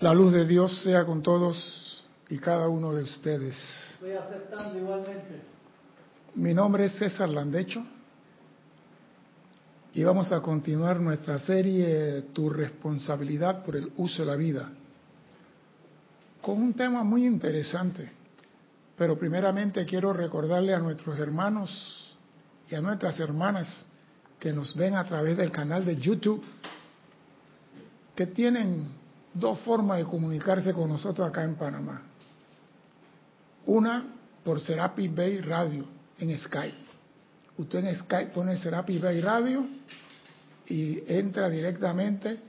La luz de Dios sea con todos y cada uno de ustedes. Estoy aceptando igualmente. Mi nombre es César Landecho y vamos a continuar nuestra serie Tu responsabilidad por el uso de la vida con un tema muy interesante. Pero primeramente quiero recordarle a nuestros hermanos y a nuestras hermanas que nos ven a través del canal de YouTube que tienen dos formas de comunicarse con nosotros acá en Panamá. Una por Serapi Bay Radio en Skype. Usted en Skype pone Serapi Bay Radio y entra directamente,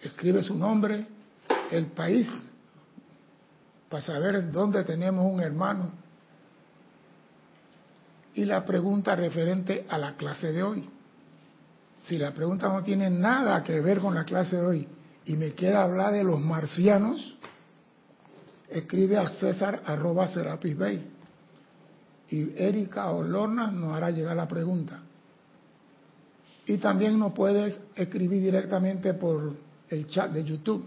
escribe su nombre, el país, para saber dónde tenemos un hermano. Y la pregunta referente a la clase de hoy. Si la pregunta no tiene nada que ver con la clase de hoy y me queda hablar de los marcianos, escribe a César arroba Serapis Bay y Erika Olorna nos hará llegar la pregunta. Y también nos puedes escribir directamente por el chat de YouTube.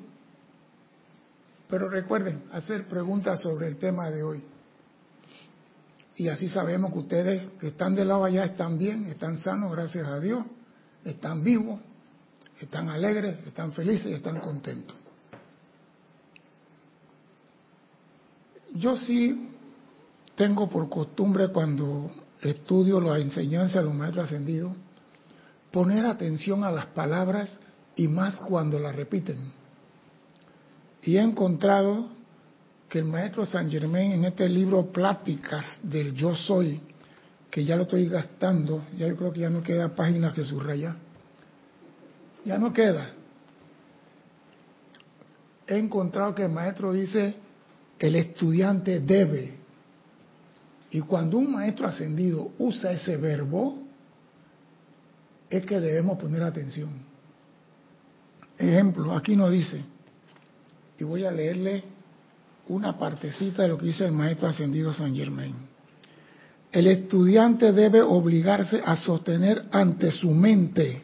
Pero recuerden hacer preguntas sobre el tema de hoy. Y así sabemos que ustedes que están de lado allá están bien, están sanos, gracias a Dios, están vivos, están alegres, están felices y están contentos. Yo sí tengo por costumbre cuando estudio la enseñanza de los maestros ascendidos, poner atención a las palabras y más cuando las repiten. Y he encontrado que el maestro San Germain en este libro Pláticas del Yo Soy, que ya lo estoy gastando, ya yo creo que ya no queda página que subrayar, ya no queda. He encontrado que el maestro dice, el estudiante debe y cuando un maestro ascendido usa ese verbo, es que debemos poner atención. Ejemplo, aquí nos dice, y voy a leerle una partecita de lo que dice el maestro ascendido San Germain. El estudiante debe obligarse a sostener ante su mente,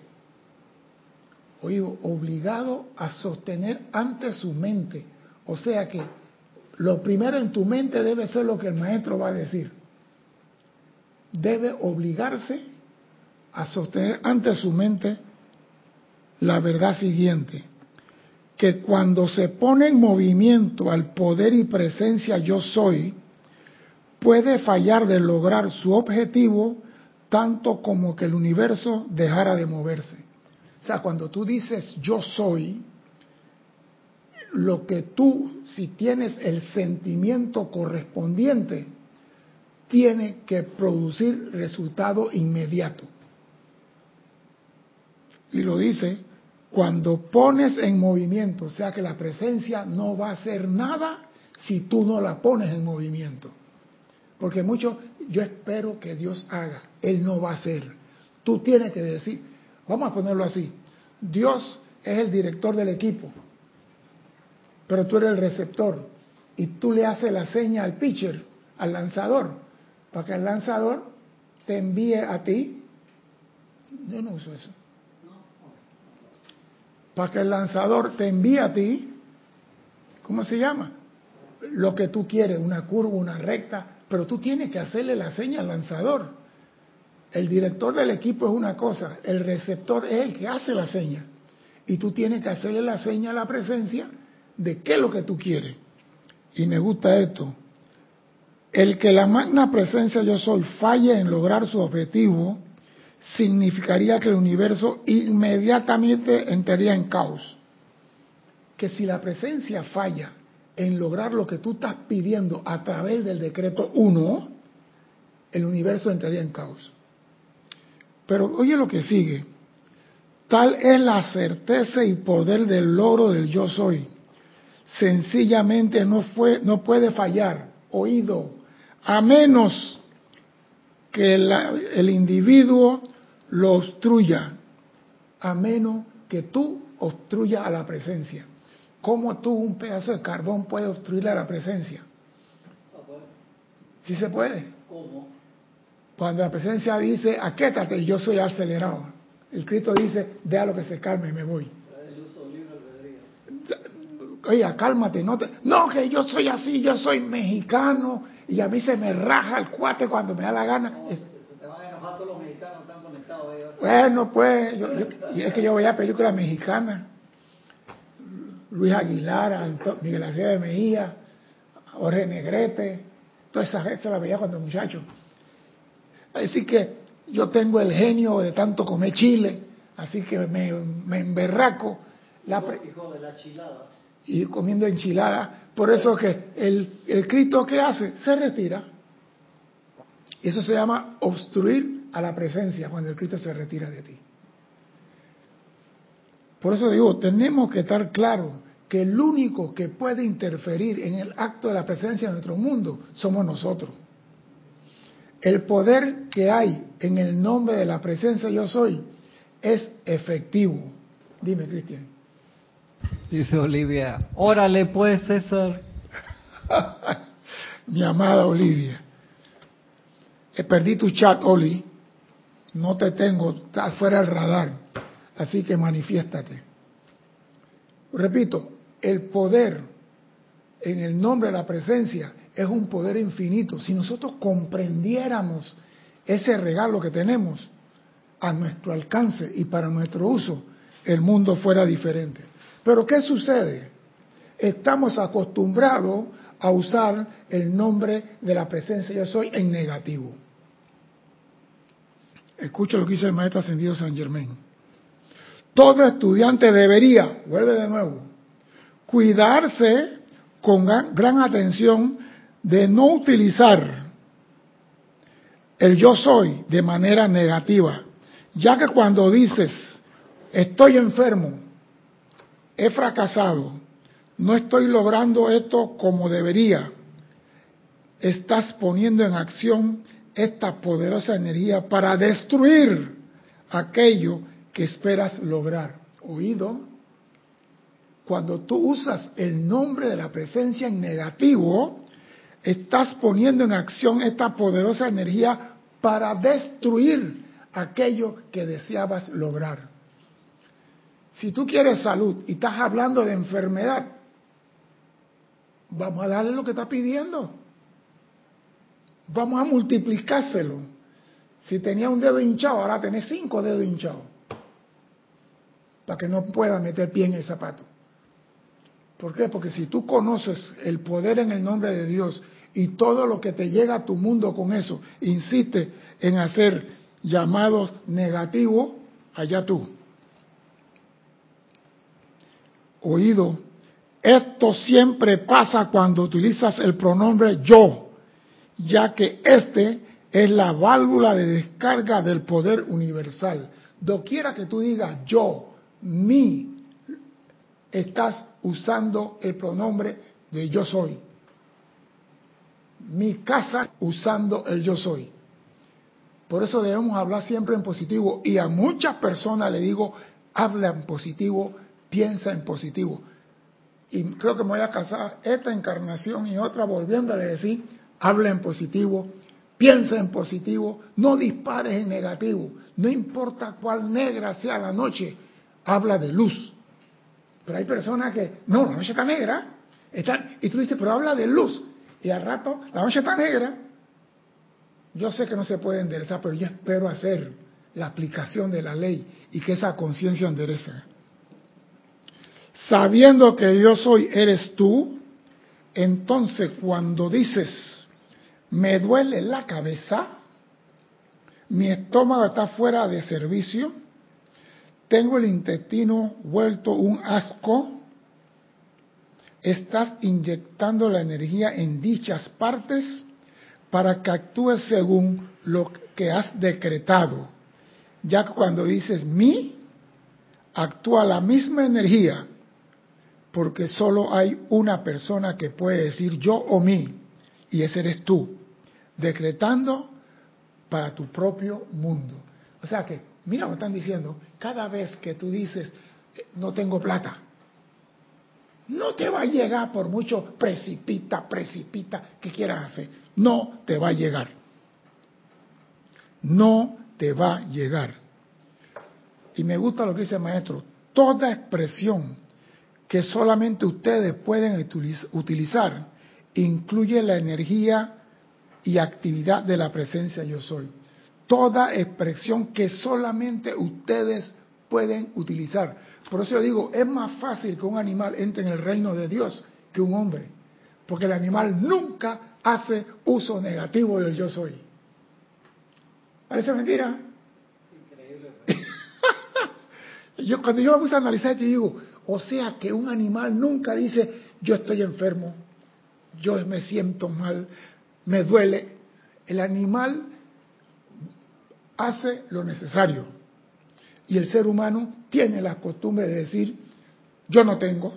obligado a sostener ante su mente. O sea que lo primero en tu mente debe ser lo que el maestro va a decir. Debe obligarse a sostener ante su mente la verdad siguiente, que cuando se pone en movimiento al poder y presencia yo soy, puede fallar de lograr su objetivo tanto como que el universo dejara de moverse. O sea, cuando tú dices yo soy, lo que tú, si tienes el sentimiento correspondiente, tiene que producir resultado inmediato. Y lo dice, cuando pones en movimiento, o sea que la presencia no va a hacer nada si tú no la pones en movimiento. Porque mucho, yo espero que Dios haga, Él no va a hacer. Tú tienes que decir, vamos a ponerlo así, Dios es el director del equipo, pero tú eres el receptor y tú le haces la seña al pitcher, al lanzador, para que el lanzador te envíe a ti. Yo no uso eso. Para que el lanzador te envíe a ti, ¿cómo se llama? Lo que tú quieres, una curva, una recta, pero tú tienes que hacerle la seña al lanzador. El director del equipo es una cosa, el receptor es el que hace la seña. Y tú tienes que hacerle la seña a la presencia de qué es lo que tú quieres. Y me gusta esto. El que la magna presencia yo soy falle en lograr su objetivo significaría que el universo inmediatamente entraría en caos. Que si la presencia falla en lograr lo que tú estás pidiendo a través del decreto 1, el universo entraría en caos. Pero oye lo que sigue. Tal es la certeza y poder del logro del yo soy sencillamente no, fue, no puede fallar, oído, a menos que el individuo lo obstruya, a menos que tú obstruyas a la presencia. ¿Cómo tú un pedazo de carbón puede obstruir a la presencia? ¿Sí se puede? ¿Cómo? Cuando la presencia dice, aquétate, yo soy acelerado. El Cristo dice, lo que se calme, me voy oye, cálmate, no te, no, que yo soy así, yo soy mexicano y a mí se me raja el cuate cuando me da la gana. No, se, te van a enojar todos los mexicanos están conectados ahí. Bueno, pues, yo, yo- y es que yo veía películas mexicanas. Luis Aguilar, Anto- Miguel Acevedo de Mejía, Jorge Negrete, toda esa gente la veía cuando muchacho. Así que yo tengo el genio de tanto comer chile, así que me, me emberraco la pre- Hijo de la chilada. y comiendo enchilada. Por eso que el, el Cristo que hace se retira. Y eso se llama obstruir a la presencia cuando el Cristo se retira de ti. Por eso digo, tenemos que estar claros que el único que puede interferir en el acto de la presencia de nuestro mundo somos nosotros. El poder que hay en el nombre de la presencia yo soy es efectivo. Dime, Cristian. Dice Olivia, órale pues César. Mi amada Olivia, perdí tu chat, Oli. No te tengo, estás fuera del radar. Así que manifiéstate. Repito, el poder en el nombre de la presencia es un poder infinito. Si nosotros comprendiéramos ese regalo que tenemos a nuestro alcance y para nuestro uso, el mundo fuera diferente. Pero ¿qué sucede? Estamos acostumbrados a usar el nombre de la presencia yo soy en negativo. Escucha lo que dice el maestro ascendido San Germain. Todo estudiante debería, vuelve de nuevo, cuidarse con gran atención de no utilizar el yo soy de manera negativa, ya que cuando dices estoy enfermo, he fracasado, no estoy logrando esto como debería, estás poniendo en acción esta poderosa energía para destruir aquello que esperas lograr. Oído, cuando tú usas el nombre de la presencia en negativo, estás poniendo en acción esta poderosa energía para destruir aquello que deseabas lograr. Si tú quieres salud y estás hablando de enfermedad, vamos a darle lo que está pidiendo. Vamos a multiplicárselo. Si tenía un dedo hinchado, ahora tenés cinco dedos hinchados. Para que no pueda meter pie en el zapato. ¿Por qué? Porque si tú conoces el poder en el nombre de Dios y todo lo que te llega a tu mundo con eso, insiste en hacer llamados negativos, allá tú. Oído, esto siempre pasa cuando utilizas el pronombre yo, ya que este es la válvula de descarga del poder universal. Doquiera que tú digas yo, mi, estás usando el pronombre de yo soy. Mi casa usando el yo soy. Por eso debemos hablar siempre en positivo. Y a muchas personas le digo, habla en positivo, piensa en positivo. Y creo que me voy a casar esta encarnación y otra volviéndole a decir, habla en positivo, piensa en positivo, no dispares en negativo. No importa cuál negra sea la noche, habla de luz. Pero hay personas que, no, la noche está negra. Y tú dices, pero habla de luz. Y al rato, la noche está negra. Yo sé que no se puede enderezar, pero yo espero hacer la aplicación de la ley y que esa conciencia enderece. Sabiendo que yo soy, eres tú, entonces cuando dices, me duele la cabeza, mi estómago está fuera de servicio, tengo el intestino vuelto un asco, estás inyectando la energía en dichas partes para que actúes según lo que has decretado. Ya que cuando dices mi, actúa la misma energía, porque solo hay una persona que puede decir yo o mí, y ese eres tú, decretando para tu propio mundo. O sea que, mira, me están diciendo, cada vez que tú dices, no tengo plata, no te va a llegar por mucho precipita, precipita que quieras hacer. No te va a llegar. No te va a llegar. Y me gusta lo que dice el maestro. Toda expresión que solamente ustedes pueden utilizar incluye la energía y actividad de la presencia yo soy. Toda expresión que solamente ustedes pueden utilizar. Por eso yo digo, es más fácil que un animal entre en el reino de Dios que un hombre. Porque el animal nunca hace uso negativo del yo soy. ¿Parece mentira? Increíble. yo, cuando yo me puse a analizar, yo digo, o sea que un animal nunca dice, yo estoy enfermo, yo me siento mal, me duele. El animal hace lo necesario. Y el ser humano tiene la costumbre de decir, yo no tengo.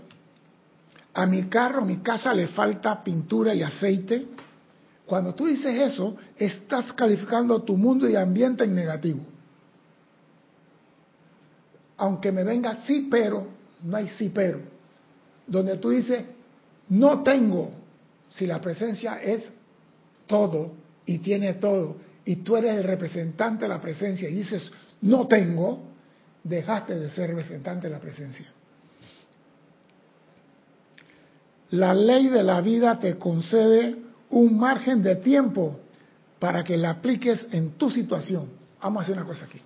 A mi carro, a mi casa le falta pintura y aceite. Cuando tú dices eso, estás calificando tu mundo y ambiente en negativo. Aunque me venga sí, pero, no hay sí, pero. Donde tú dices, no tengo, si la presencia es todo y tiene todo, y tú eres el representante de la presencia y dices, no tengo, dejaste de ser representante de la presencia. La ley de la vida te concede un margen de tiempo para que la apliques en tu situación. Vamos a hacer una cosa aquí.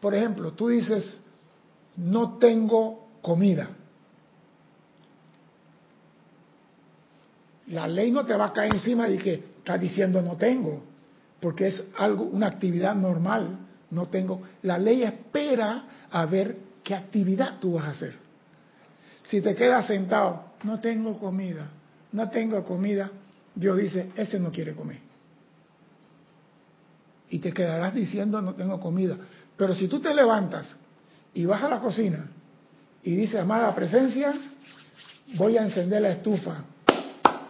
Por ejemplo, tú dices, no tengo comida. La ley no te va a caer encima y que estás diciendo no tengo, porque es algo, una actividad normal. No tengo. La ley espera a ver qué actividad tú vas a hacer. Si te quedas sentado, no tengo comida, no tengo comida, Dios dice, ese no quiere comer. Y te quedarás diciendo, no tengo comida. Pero si tú te levantas y vas a la cocina y dices, amada presencia, voy a encender la estufa.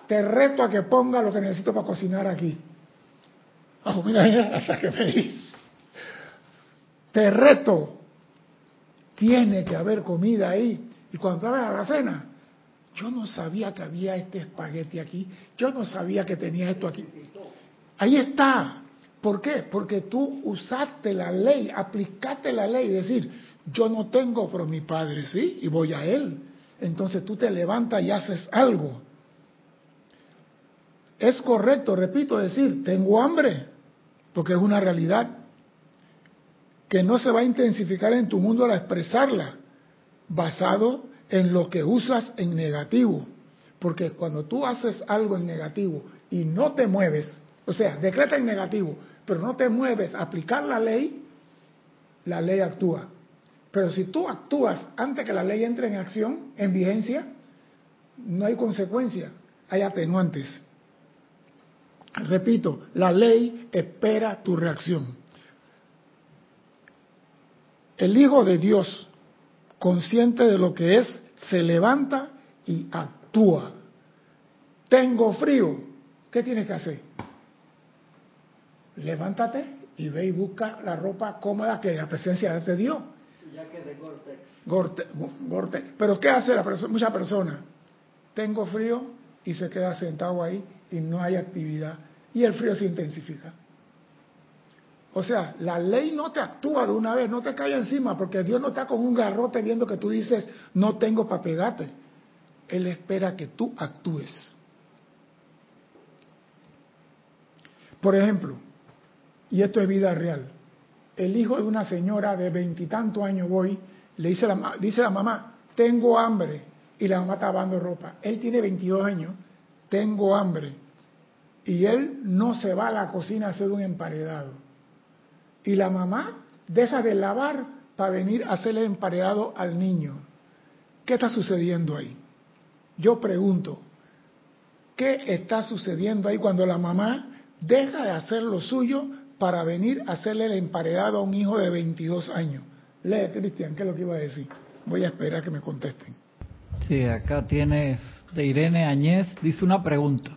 Te reto a que ponga lo que necesito para cocinar aquí. Mira, hasta que me Te reto tiene que haber comida ahí. Y cuando abres a la cena, yo no sabía que había este espagueti aquí, yo no sabía que tenía esto aquí. Ahí está. ¿Por qué? Porque tú usaste la ley, aplicaste la ley, decir, yo no tengo, pero mi padre sí, y voy a él. Entonces tú te levantas y haces algo. Es correcto, repito, decir, tengo hambre, porque es una realidad que no se va a intensificar en tu mundo al expresarla, basado en lo que usas en negativo. Porque cuando tú haces algo en negativo y no te mueves, o sea, decreta en negativo, pero no te mueves a aplicar la ley, la ley actúa. Pero si tú actúas antes que la ley entre en acción, en vigencia, no hay consecuencia, hay atenuantes. Repito, la ley espera tu reacción. El Hijo de Dios, consciente de lo que es, se levanta y actúa. Tengo frío. ¿Qué tienes que hacer? Levántate y ve y busca la ropa cómoda que la presencia te dio. Ya que de Gorte. Gorte, Pero ¿qué hace la mucha persona? Tengo frío y se queda sentado ahí y no hay actividad. Y el frío se intensifica. O sea, la ley no te actúa de una vez, no te cae encima, porque Dios no está con un garrote viendo que tú dices, no tengo para pegarte. Él espera que tú actúes. Por ejemplo, y esto es vida real, el hijo de una señora de veintitantos años voy, le dice la, dice la mamá, tengo hambre, y la mamá está lavando ropa. Él tiene 22 años, tengo hambre, y él no se va a la cocina a hacer un emparedado y la mamá deja de lavar para venir a hacerle empareado al niño. ¿Qué está sucediendo ahí? Yo pregunto, ¿qué está sucediendo ahí cuando la mamá deja de hacer lo suyo para venir a hacerle el emparedado a un hijo de 22 años? Lee, Cristian, ¿qué es lo que iba a decir? Voy a esperar que me contesten. Sí, acá tienes de Irene Añez, dice una pregunta.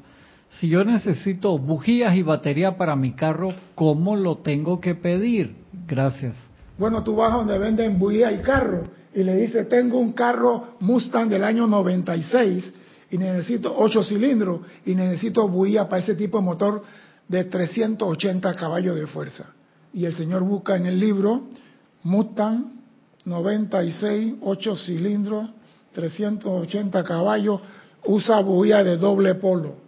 Si yo necesito bujías y batería para mi carro, ¿cómo lo tengo que pedir? Gracias. Bueno, tú vas donde venden bujías y carro y le dices, tengo un carro Mustang del año 96 y necesito 8 cilindros y necesito bujías para ese tipo de motor de 380 caballos de fuerza. Y el señor busca en el libro Mustang 96, 8 cilindros, 380 caballos, usa bujías de doble polo.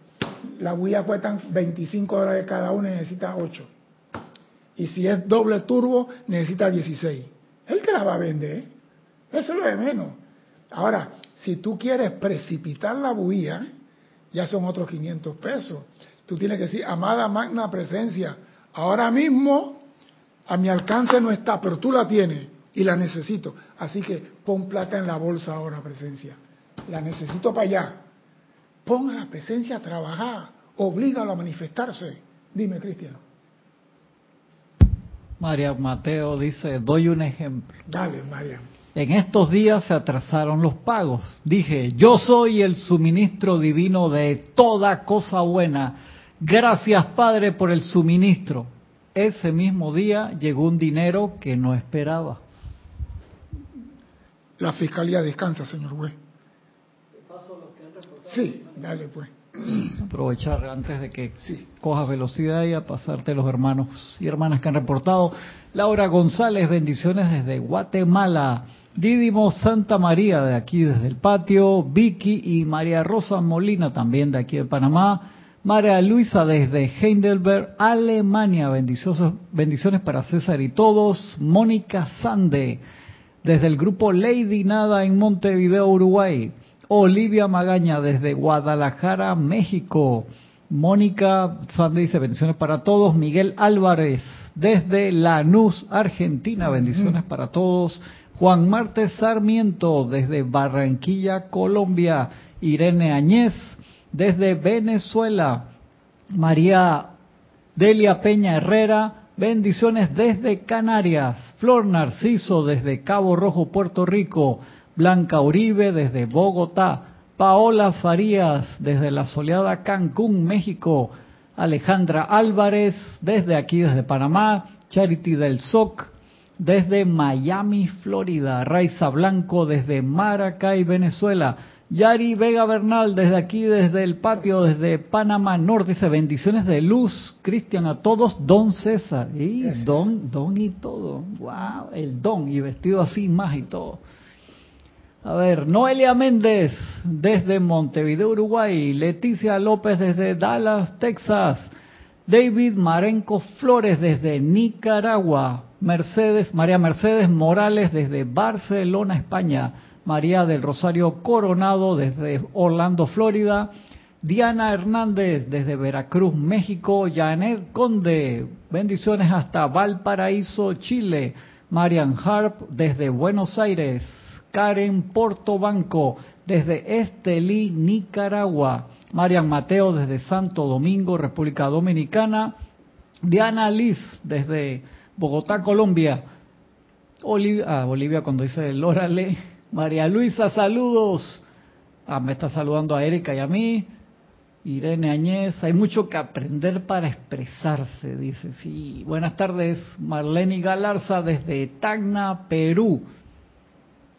Las bujías cuestan 25 dólares cada una y necesita 8. Y si es doble turbo, necesita 16. Él que la va a vender. Eso es lo de menos. Ahora, si tú quieres precipitar la bujía, ya son otros 500 pesos. Tú tienes que decir, amada magna presencia, ahora mismo a mi alcance no está, pero tú la tienes y la necesito. Así que pon plata en la bolsa ahora, presencia. La necesito para allá. Ponga la presencia a trabajar, oblígalo a manifestarse. Dime, Cristian. María Mateo dice, doy un ejemplo. Dale, María. En estos días se atrasaron los pagos. Dije, yo soy el suministro divino de toda cosa buena. Gracias, Padre, por el suministro. Ese mismo día llegó un dinero que no esperaba. La fiscalía descansa, señor juez. Sí, dale pues. Aprovechar antes de que cojas velocidad y a pasarte los hermanos y hermanas que han reportado. Laura González, bendiciones desde Guatemala. Didimo Santa María de aquí desde el patio. Vicky y María Rosa Molina también de aquí de Panamá. María Luisa desde Heidelberg, Alemania. Bendiciones, bendiciones para César y todos. Mónica Sande desde el grupo Lady Nada en Montevideo, Uruguay. Olivia Magaña desde Guadalajara, México. Mónica Sande dice bendiciones para todos. Miguel Álvarez desde Lanús, Argentina. Bendiciones para todos. Juan Martes Sarmiento desde Barranquilla, Colombia. Irene Añez desde Venezuela. María Delia Peña Herrera. Bendiciones desde Canarias. Flor Narciso desde Cabo Rojo, Puerto Rico. Blanca Uribe desde Bogotá, Paola Farías desde la soleada Cancún, México, Alejandra Álvarez desde aquí, desde Panamá, Charity del SOC desde Miami, Florida, Raiza Blanco desde Maracay, Venezuela, Yari Vega Bernal desde aquí, desde el patio, desde Panamá Norte, dice bendiciones de luz, Cristian, a todos, Don César, y Don, Don y todo, wow, el Don, y vestido así más y todo. A ver, Noelia Méndez desde Montevideo, Uruguay. Leticia López desde Dallas, Texas. David Marenco Flores desde Nicaragua. Mercedes, María Mercedes Morales desde Barcelona, España. María del Rosario Coronado desde Orlando, Florida. Diana Hernández desde Veracruz, México. Janet Conde, bendiciones hasta Valparaíso, Chile. Marian Harp desde Buenos Aires. Karen Portobanco desde Estelí, Nicaragua. Marian Mateo desde Santo Domingo, República Dominicana. Diana Liz desde Bogotá, Colombia. Olivia, ah, Bolivia cuando dice el. María Luisa, saludos. Ah, me está saludando a Erika y a mí. Irene Añez, hay mucho que aprender para expresarse, dice. Sí, buenas tardes, Marlene Galarza desde Tacna, Perú.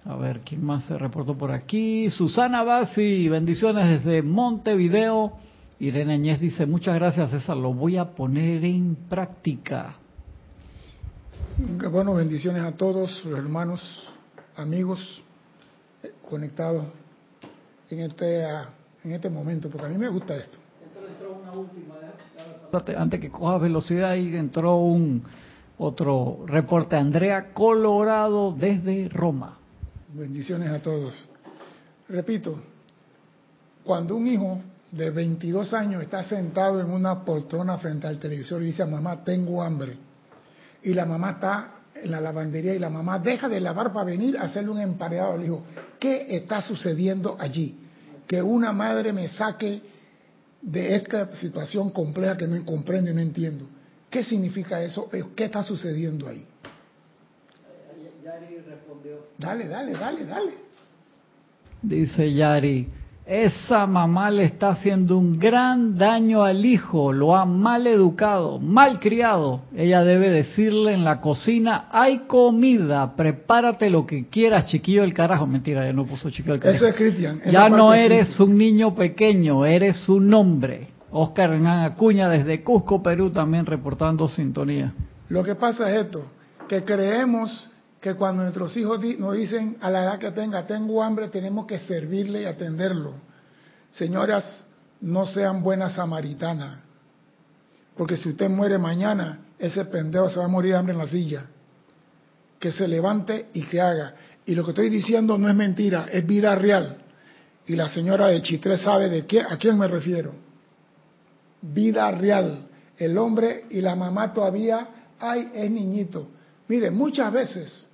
A ver, ¿quién más se reportó por aquí? Susana Basi, bendiciones desde Montevideo. Irene Añez dice, muchas gracias César, lo voy a poner en práctica. Bueno, bendiciones a todos los hermanos, amigos eh, conectados en este, ah, en este momento, porque a mí me gusta esto. Entró, una última, antes que coja velocidad, y entró un otro reporte, Andrea Colorado desde Roma. Bendiciones a todos. Repito, cuando un hijo de 22 años está sentado en una poltrona frente al televisor y dice, mamá, tengo hambre, y la mamá está en la lavandería y la mamá deja de lavar para venir a hacerle un empareado al hijo, ¿qué está sucediendo allí? Que una madre me saque de esta situación compleja que no comprendo no entiendo. ¿Qué significa eso? ¿Qué está sucediendo ahí? Dale, dale, dale, dale. Dice Yari, esa mamá le está haciendo un gran daño al hijo, lo ha mal educado, mal criado. Ella debe decirle en la cocina, hay comida, prepárate lo que quieras, chiquillo del carajo. Mentira, ya no puso chiquillo del carajo. Eso es Cristian. Ya no eres un niño pequeño, eres un hombre. Oscar Hernán Acuña desde Cusco, Perú, también reportando sintonía. Lo que pasa es esto, que creemos que cuando nuestros hijos nos dicen a la edad que tenga, tengo hambre, tenemos que servirle y atenderlo. Señoras, no sean buenas samaritanas, porque si usted muere mañana, ese pendejo se va a morir de hambre en la silla. Que se levante y que haga. Y lo que estoy diciendo no es mentira, es vida real. Y la señora de Chitré sabe de qué, a quién me refiero. Vida real. El hombre y la mamá todavía, ay, es niñito. Mire, muchas veces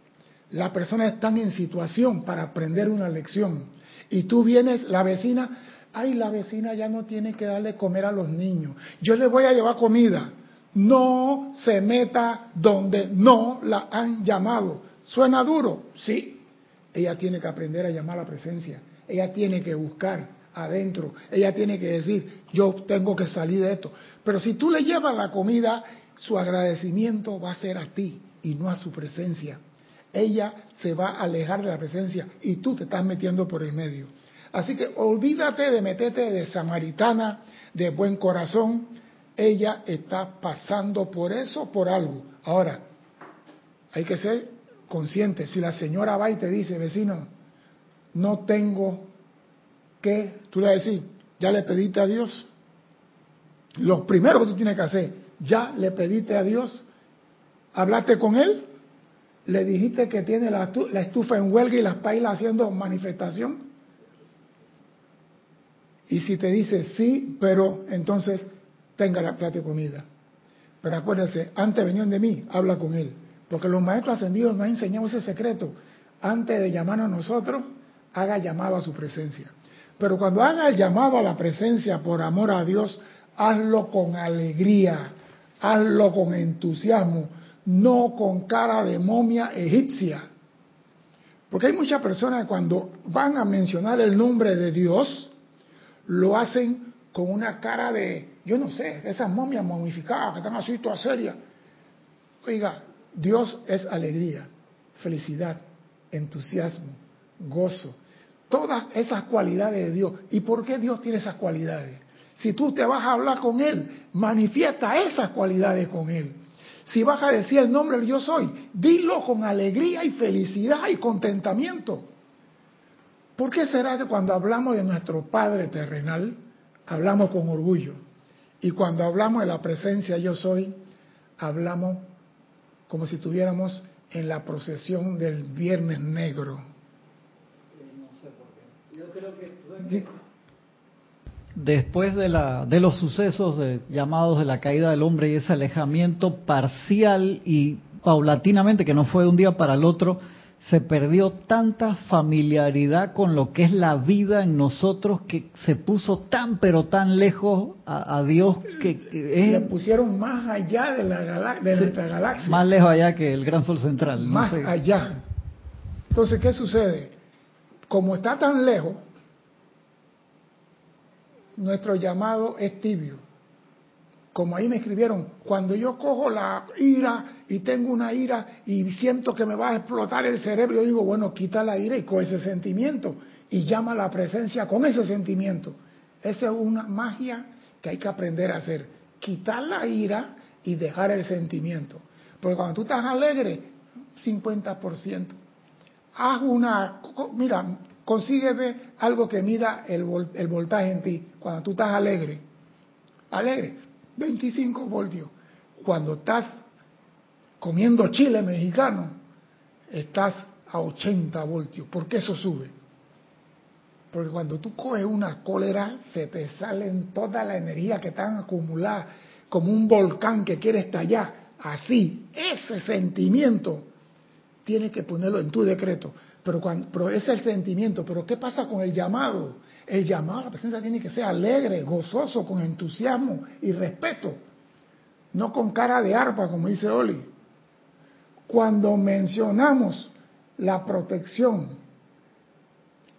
las personas están en situación para aprender una lección. Y tú vienes, la vecina, ay, la vecina ya no tiene que darle comer a los niños. Yo le voy a llevar comida. No se meta donde no la han llamado. ¿Suena duro? Sí. Ella tiene que aprender a llamar a la presencia. Ella tiene que buscar adentro. Ella tiene que decir, yo tengo que salir de esto. Pero si tú le llevas la comida, su agradecimiento va a ser a ti y no a su presencia ella se va a alejar de la presencia y tú te estás metiendo por el medio. Así que olvídate de meterte de samaritana, de buen corazón. Ella está pasando por eso, por algo. Ahora, hay que ser consciente. Si la señora va y te dice, vecino, no tengo que, tú le decís, ya le pediste a Dios. Lo primero que tú tienes que hacer, ya le pediste a Dios, hablaste con Él, le dijiste que tiene la, estufa en huelga y las pailas haciendo manifestación. Y si te dice sí, pero entonces tenga la plata de comida. Pero acuérdese, antes venían de mí, habla con él. Porque los maestros ascendidos nos han enseñado ese secreto. Antes de llamarnos a nosotros, haga llamado a su presencia. Pero cuando haga el llamado a la presencia por amor a Dios, hazlo con alegría, hazlo con entusiasmo, no con cara de momia egipcia. Porque hay muchas personas que cuando van a mencionar el nombre de Dios, lo hacen con una cara de, yo no sé, esas momias momificadas que están así todas serias. Oiga, Dios es alegría, felicidad, entusiasmo, gozo. Todas esas cualidades de Dios. ¿Y por qué Dios tiene esas cualidades? Si tú te vas a hablar con Él, manifiesta esas cualidades con Él. Si vas a decir el nombre del yo soy, dilo con alegría y felicidad y contentamiento. ¿Por qué será que cuando hablamos de nuestro Padre terrenal, hablamos con orgullo? Y cuando hablamos de la presencia yo soy, hablamos como si estuviéramos en la procesión del Viernes Negro. No sé por qué. Yo creo que después de, la, de los sucesos de, llamados de la caída del hombre y ese alejamiento parcial y paulatinamente, que no fue de un día para el otro, se perdió tanta familiaridad con lo que es la vida en nosotros que se puso tan pero tan lejos a, Dios que, le pusieron más allá de la de nuestra galaxia. más lejos allá que el gran sol central más allá. Entonces qué sucede como está tan lejos nuestro llamado es tibio. Como ahí me escribieron, cuando yo cojo la ira y tengo una ira y siento que me va a explotar el cerebro, yo digo, bueno, quita la ira y con ese sentimiento y llama a la presencia con ese sentimiento. Esa es una magia que hay que aprender a hacer. Quitar la ira y dejar el sentimiento. Porque cuando tú estás alegre, 50%. Haz una, mira, consígueme algo que mida el, voltaje en ti cuando tú estás alegre. Alegre, 25 voltios. Cuando estás comiendo chile mexicano, estás a 80 voltios. ¿Por qué eso sube? Porque cuando tú coges una cólera, se te salen toda la energía que están acumulada, como un volcán que quiere estallar. Así, ese sentimiento, tienes que ponerlo en tu decreto. Pero, cuando, ese es el sentimiento. Pero ¿qué pasa con el llamado? El llamado a la presencia tiene que ser alegre, gozoso, con entusiasmo y respeto. No con cara de arpa, como dice Oli. Cuando mencionamos la protección,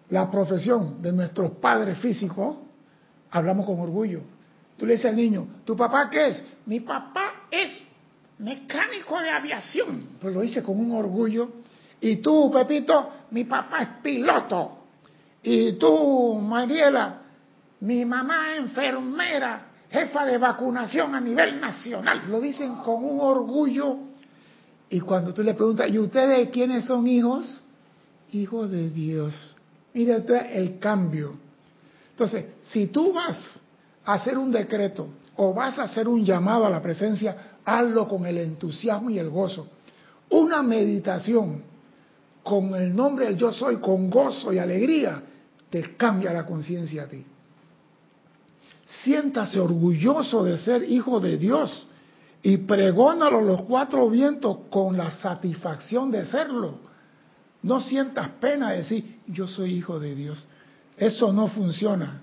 la profesión de nuestros padres físicos, hablamos con orgullo. Tú le dices al niño, ¿tu papá qué es? Mi papá es mecánico de aviación. Pues lo dice con un orgullo y tú, Pepito, mi papá es piloto. Y tú, Mariela, mi mamá es enfermera, jefa de vacunación a nivel nacional. Lo dicen con un orgullo Y cuando tú le preguntas, ¿y ustedes quiénes son hijos? Hijos de Dios. Mira el cambio. Entonces, si tú vas a hacer un decreto o vas a hacer un llamado a la presencia, hazlo con el entusiasmo y el gozo. Una meditación con el nombre del yo soy, con gozo y alegría, te cambia la conciencia a ti. Siéntase orgulloso de ser hijo de Dios y pregónalo los cuatro vientos con la satisfacción de serlo. No sientas pena de decir, yo soy hijo de Dios. Eso no funciona.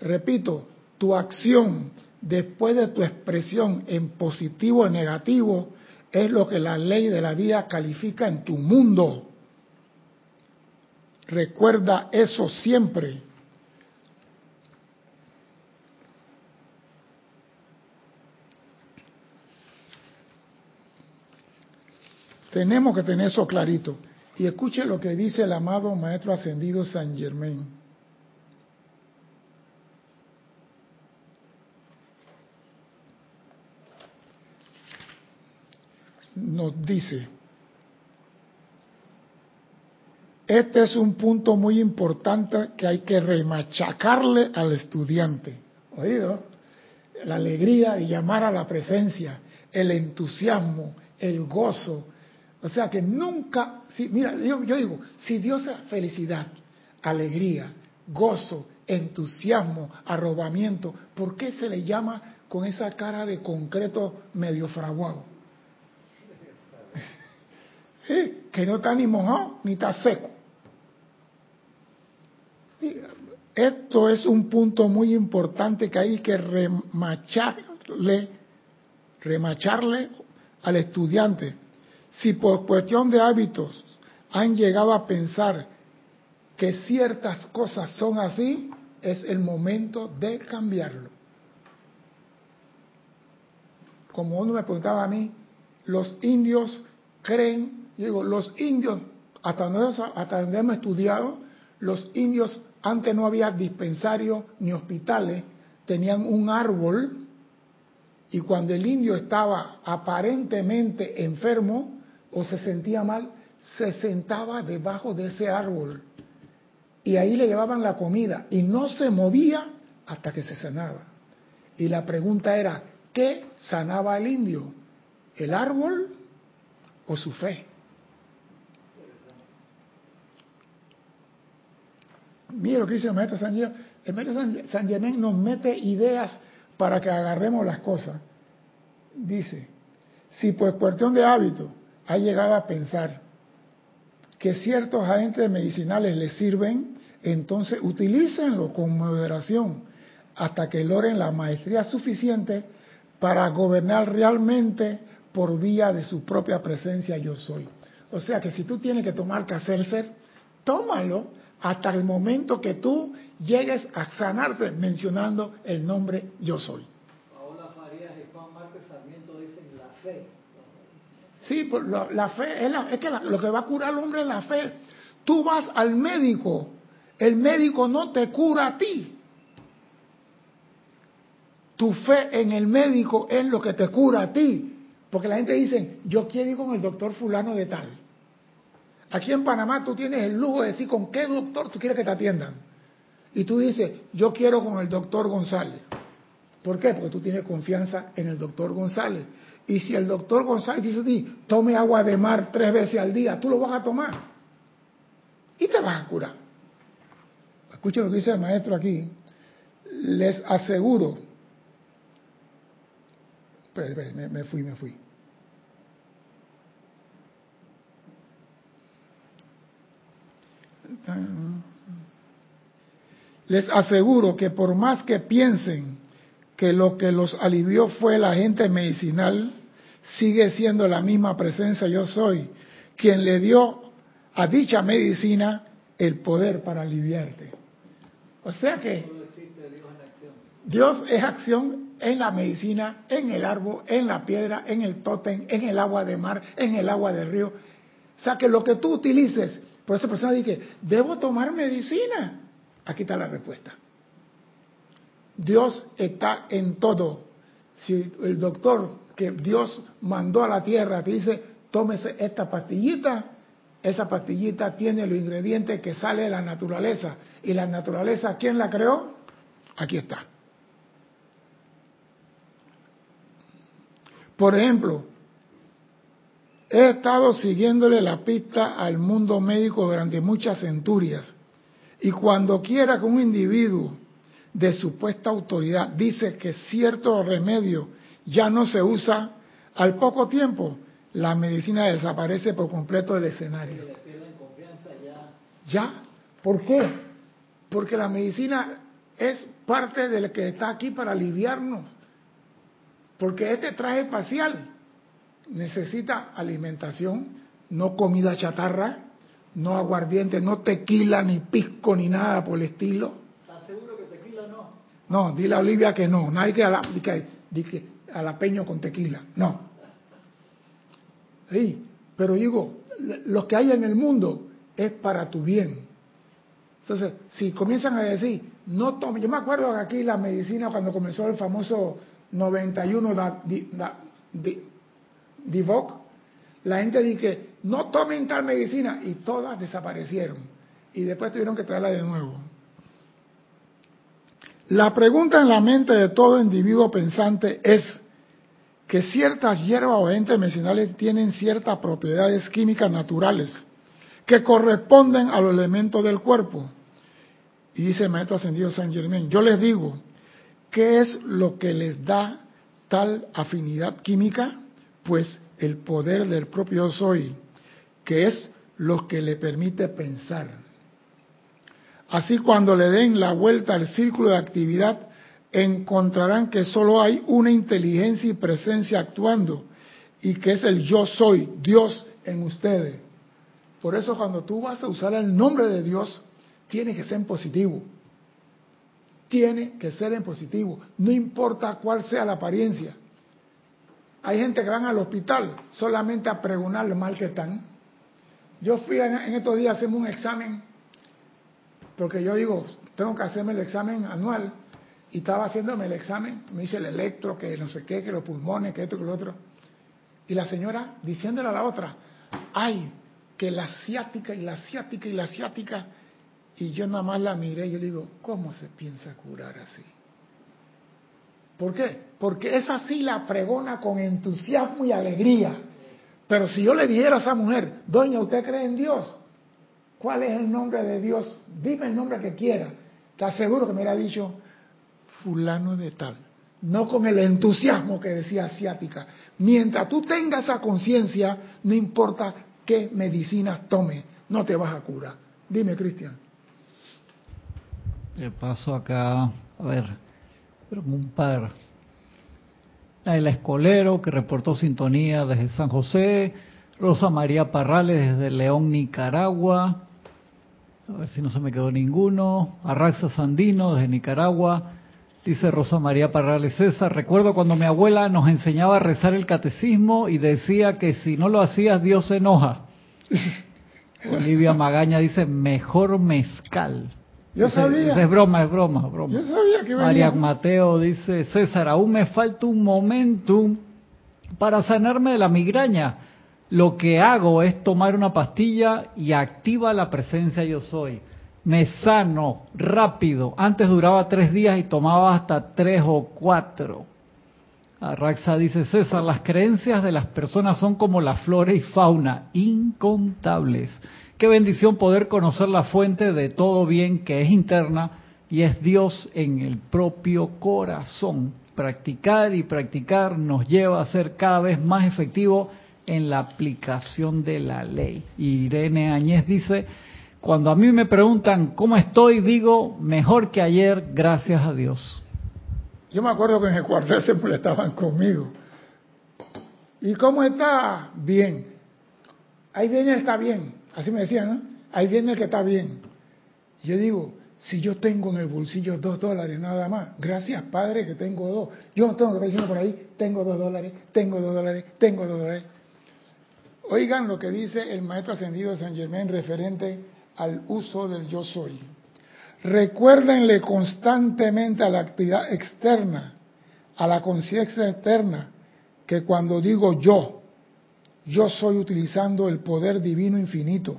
Repito, tu acción después de tu expresión en positivo o negativo es lo que la ley de la vida califica en tu mundo. Recuerda eso siempre. Tenemos que tener eso clarito. Y escuche lo que dice el amado Maestro Ascendido San Germain. Nos dice, este es un punto muy importante que hay que remachacarle al estudiante. ¿Oído? La alegría de llamar a la presencia, el entusiasmo, el gozo, o sea que nunca, si, mira, yo, digo, si Dios felicidad, alegría, gozo, entusiasmo, arrobamiento, ¿por qué se le llama con esa cara de concreto medio fraguado? Que no está ni mojado ni está seco. Esto es un punto muy importante que hay que remacharle, remacharle al estudiante si por cuestión de hábitos han llegado a pensar que ciertas cosas son así, es el momento de cambiarlo. Como uno me preguntaba a mí, los indios creen, digo, los indios, hasta donde, hasta donde hemos estudiado, los indios antes no había dispensarios ni hospitales, tenían un árbol y cuando el indio estaba aparentemente enfermo, o se sentía mal, se sentaba debajo de ese árbol y ahí le llevaban la comida y no se movía hasta que se sanaba. Y la pregunta era, ¿qué sanaba el indio? ¿El árbol o su fe? Mira lo que dice el maestro San Germán. El maestro San Germán nos mete ideas para que agarremos las cosas. Dice, si por cuestión de hábito ha llegado a pensar que ciertos agentes medicinales les sirven, entonces utilícenlo con moderación hasta que logren la maestría suficiente para gobernar realmente por vía de su propia presencia yo soy. O sea que si tú tienes que tomar ser, tómalo hasta el momento que tú llegues a sanarte mencionando el nombre yo soy. Sí, pues la fe es, que lo que va a curar al hombre es la fe. Tú vas al médico, el médico no te cura a ti. Tu fe en el médico es lo que te cura a ti. Porque la gente dice, yo quiero ir con el doctor fulano de tal. Aquí en Panamá tú tienes el lujo de decir con qué doctor tú quieres que te atiendan. Y tú dices, yo quiero con el doctor González. ¿Por qué? Porque tú tienes confianza en el doctor González. Y si el doctor González dice a ti, tome agua de mar tres veces al día, tú lo vas a tomar. Y te vas a curar. Escuchen lo que dice el maestro aquí. Les aseguro. me, me fui, me fui. Les aseguro que por más que piensen que lo que los alivió fue la gente medicinal, sigue siendo la misma presencia yo soy, quien le dio a dicha medicina el poder para aliviarte. O sea que Dios es acción en la medicina, en el árbol, en la piedra, en el tótem, en el agua de mar, en el agua del río. O sea que lo que tú utilices, por esa persona dice, debo tomar medicina. Aquí está la respuesta. Dios está en todo. Si el doctor que Dios mandó a la tierra te dice, tómese esta pastillita, esa pastillita tiene los ingredientes que sale de la naturaleza. ¿Y la naturaleza quién la creó? Aquí está. Por ejemplo, he estado siguiéndole la pista al mundo médico durante muchas centurias y cuando quiera que un individuo de supuesta autoridad dice que cierto remedio ya no se usa, al poco tiempo la medicina desaparece por completo del escenario. ¿Ya? ¿Por qué? Porque la medicina es parte del que está aquí para aliviarnos. Porque este traje espacial necesita alimentación, no comida chatarra, no aguardiente, no tequila, ni pisco, ni nada por el estilo. ¿Estás seguro que tequila no? No, dile a Olivia que no, nadie que a la, que, a la peño con tequila, no. Sí, pero digo, lo que hay en el mundo es para tu bien. Entonces, si comienzan a decir, no tome, yo me acuerdo que aquí la medicina cuando comenzó el famoso 91 Divoc, la gente dice, no tomen tal medicina y todas desaparecieron. Y después tuvieron que traerla de nuevo. La pregunta en la mente de todo individuo pensante es que ciertas hierbas o entes medicinales tienen ciertas propiedades químicas naturales que corresponden a los elementos del cuerpo. Y dice el maestro ascendido San Germán, yo les digo, ¿qué es lo que les da tal afinidad química? Pues el poder del propio soy, que es lo que le permite pensar. Así cuando le den la vuelta al círculo de actividad, encontrarán que solo hay una inteligencia y presencia actuando, y que es el yo soy, Dios en ustedes. Por eso cuando tú vas a usar el nombre de Dios, tiene que ser en positivo. Tiene que ser en positivo. No importa cuál sea la apariencia. Hay gente que van al hospital solamente a pregonar lo mal que están. Yo fui en, estos días a hacerme un examen, porque yo digo, tengo que hacerme el examen anual, y estaba haciéndome el examen, me dice el electro, que no sé qué, que los pulmones, que esto, que lo otro. Y la señora diciéndole a la otra, ay, que la asiática y la asiática y la asiática. Y yo nada más la miré y yo le digo, ¿cómo se piensa curar así? ¿Por qué? Porque esa sí la pregona con entusiasmo y alegría. Pero si yo le dijera a esa mujer, doña, ¿usted cree en Dios? ¿Cuál es el nombre de Dios? Dime el nombre que quiera. Te seguro que me hubiera dicho, fulano de tal. No con el entusiasmo que decía asiática. Mientras tú tengas esa conciencia, no importa qué medicina tome, no te vas a curar. Dime, Cristian. Le paso acá, a ver, pero un par. El Escolero, que reportó sintonía desde San José. Rosa María Parrales desde León, Nicaragua. A ver si no se me quedó ninguno. Arraxa Sandino desde Nicaragua. Dice Rosa María Parrales César, recuerdo cuando mi abuela nos enseñaba a rezar el catecismo y decía que si no lo hacías Dios se enoja. Olivia Magaña dice, mejor mezcal. Yo sabía. Es broma, es broma, broma. Yo sabía que María Mateo dice, César, aún me falta un momento para sanarme de la migraña. Lo que hago es tomar una pastilla y activa la presencia yo soy. Me sano rápido. Antes duraba tres días y tomaba hasta tres o cuatro. Arraxa dice, César, las creencias de las personas son como la flora y fauna, incontables. Qué bendición poder conocer la fuente de todo bien que es interna y es Dios en el propio corazón. Practicar y practicar nos lleva a ser cada vez más efectivo en la aplicación de la ley. Irene Añez dice, cuando a mí me preguntan cómo estoy, digo, mejor que ayer, gracias a Dios. Yo me acuerdo que en el cuartel se molestaban conmigo. ¿Y cómo está? Bien. Ahí viene está bien. Así me decían, ¿no? Ahí viene el que está bien. Yo digo, si yo tengo en el bolsillo dos dólares nada más, gracias Padre que tengo dos. Yo no tengo que estar diciendo por ahí, tengo dos dólares, tengo dos dólares, tengo dos dólares. Oigan lo que dice el maestro ascendido de San Germán referente al uso del yo soy. Recuérdenle constantemente a la actividad externa a la conciencia eterna que cuando digo yo, yo soy utilizando el poder divino infinito.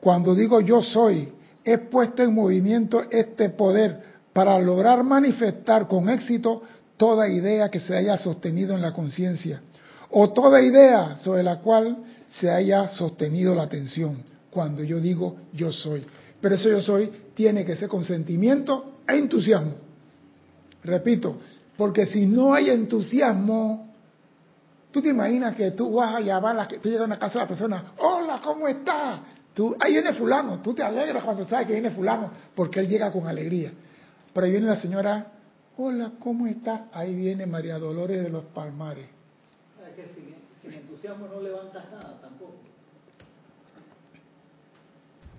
Cuando digo yo soy, he puesto en movimiento este poder para lograr manifestar con éxito toda idea que se haya sostenido en la conciencia o toda idea sobre la cual se haya sostenido la atención cuando yo digo yo soy. Pero eso yo soy tiene que ser con sentimiento e entusiasmo. Repito, porque si no hay entusiasmo, tú te imaginas que tú vas a llamar, a tú llegas a una casa de la persona, hola, ¿cómo está? Tú, ahí viene fulano, tú te alegras cuando sabes que viene fulano, porque él llega con alegría. Pero ahí viene la señora, hola, ¿cómo está? Ahí viene María Dolores de los Palmares. que sin entusiasmo no levantas nada tampoco